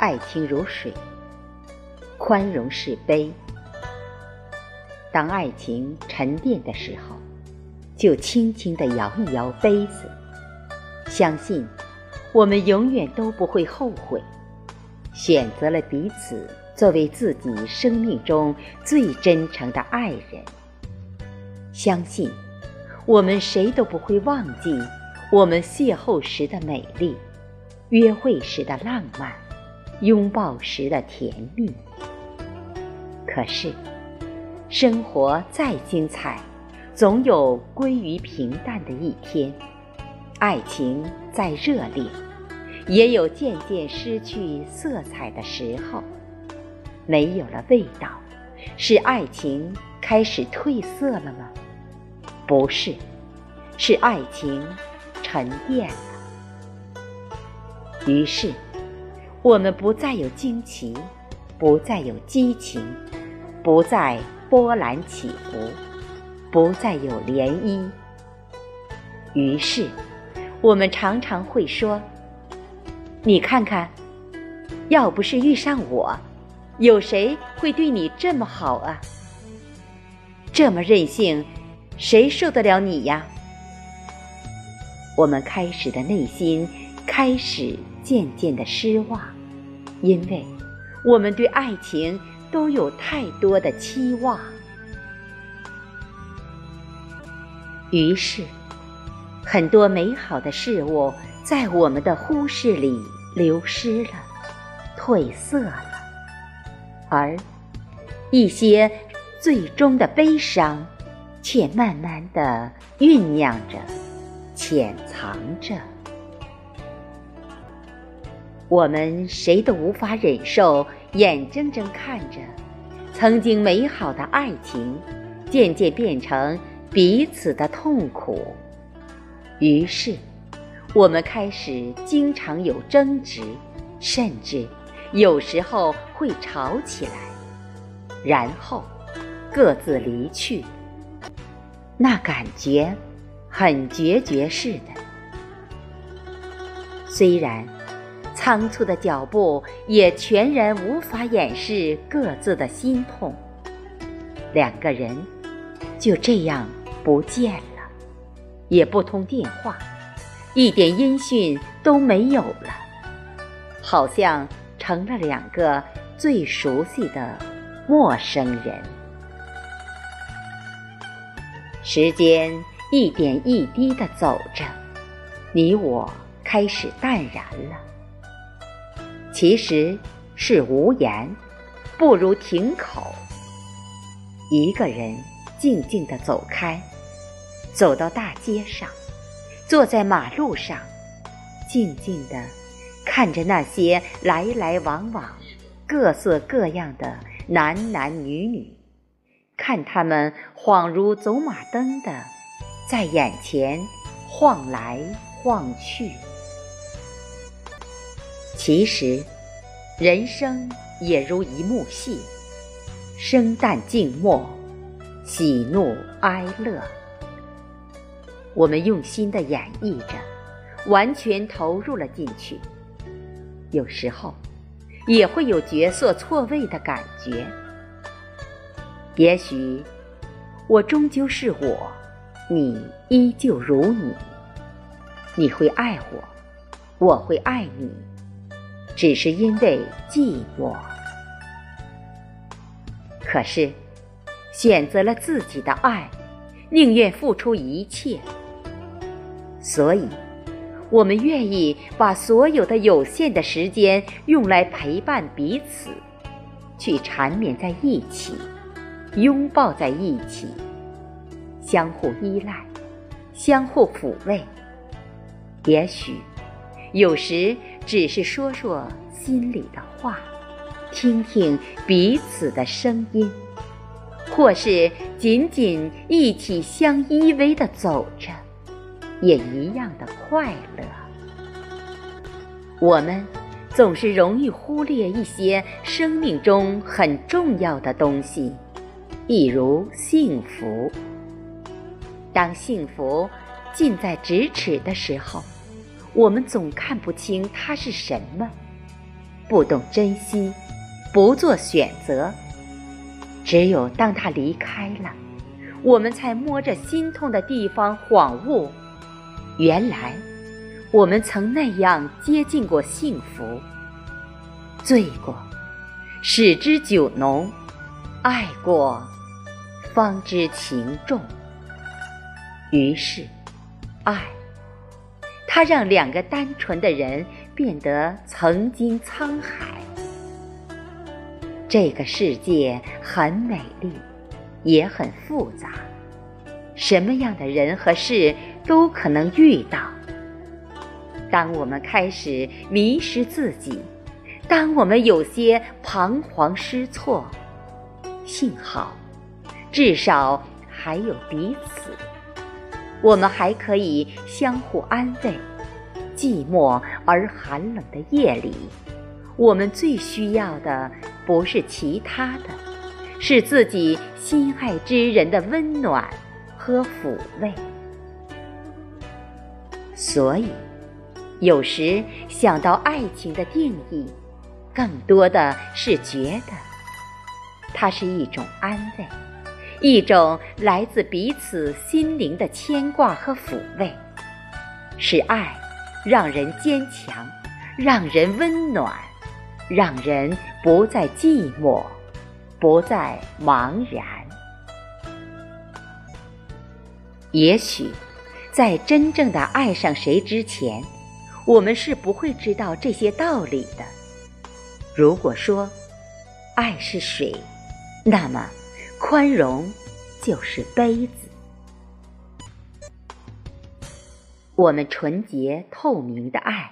爱情如水，宽容是悲。当爱情沉淀的时候，就轻轻地摇一摇杯子，相信我们永远都不会后悔，选择了彼此作为自己生命中最真诚的爱人。相信我们谁都不会忘记我们邂逅时的美丽，约会时的浪漫，拥抱时的甜蜜。可是。生活再精彩，总有归于平淡的一天；爱情再热烈，也有渐渐失去色彩的时候。没有了味道，是爱情开始褪色了吗？不是，是爱情沉淀了。于是，我们不再有惊奇，不再有激情，不再。波澜起伏，不再有涟漪。于是，我们常常会说：“你看看，要不是遇上我，有谁会对你这么好啊？这么任性，谁受得了你呀？”我们开始的内心开始渐渐的失望，因为我们对爱情。都有太多的期望，于是很多美好的事物在我们的忽视里流失了、褪色了，而一些最终的悲伤，却慢慢的酝酿着、潜藏着。我们谁都无法忍受。眼睁睁看着曾经美好的爱情渐渐变成彼此的痛苦，于是我们开始经常有争执，甚至有时候会吵起来，然后各自离去。那感觉很决绝似的，虽然。仓促的脚步也全然无法掩饰各自的心痛，两个人就这样不见了，也不通电话，一点音讯都没有了，好像成了两个最熟悉的陌生人。时间一点一滴的走着，你我开始淡然了。其实是无言，不如停口。一个人静静地走开，走到大街上，坐在马路上，静静地看着那些来来往往、各色各样的男男女女，看他们恍如走马灯的在眼前晃来晃去。其实，人生也如一幕戏，生旦净末，喜怒哀乐。我们用心的演绎着，完全投入了进去。有时候，也会有角色错位的感觉。也许，我终究是我，你依旧如你。你会爱我，我会爱你。只是因为寂寞，可是选择了自己的爱，宁愿付出一切。所以，我们愿意把所有的有限的时间用来陪伴彼此，去缠绵在一起，拥抱在一起，相互依赖，相互抚慰。也许。有时只是说说心里的话，听听彼此的声音，或是仅仅一起相依偎的走着，也一样的快乐。我们总是容易忽略一些生命中很重要的东西，比如幸福。当幸福近在咫尺的时候。我们总看不清它是什么，不懂珍惜，不做选择。只有当他离开了，我们才摸着心痛的地方恍悟：原来我们曾那样接近过幸福。醉过，始知酒浓；爱过，方知情重。于是，爱，它让两个单纯的人变得曾经沧海。这个世界很美丽，也很复杂，什么样的人和事都可能遇到。当我们开始迷失自己，当我们有些彷徨失措，幸好，至少还有彼此。我们还可以相互安慰。寂寞而寒冷的夜里，我们最需要的不是其他的，是自己心爱之人的温暖和抚慰。所以，有时想到爱情的定义，更多的是觉得，它是一种安慰。一种来自彼此心灵的牵挂和抚慰，是爱让人坚强，让人温暖，让人不再寂寞，不再茫然。也许，在真正的爱上谁之前，我们是不会知道这些道理的。如果说爱是水，那么。宽容就是杯子。我们纯洁透明的爱，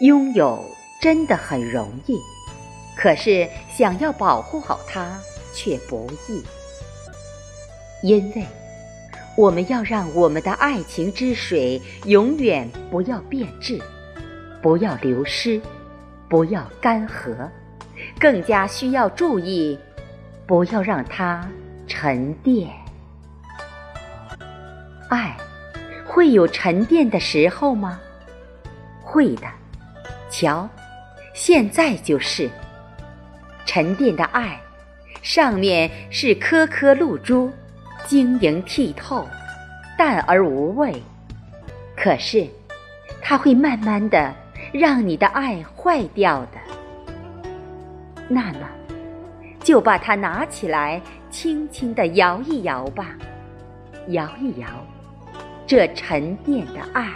拥有真的很容易，可是想要保护好它却不易，因为我们要让我们的爱情之水永远不要变质，不要流失，不要干涸，更加需要注意。不要让它沉淀。爱会有沉淀的时候吗？会的。瞧，现在就是沉淀的爱，上面是颗颗露珠，晶莹剔透，淡而无味。可是，它会慢慢的让你的爱坏掉的。那么。就把它拿起来，轻轻地摇一摇吧，摇一摇，这沉淀的爱。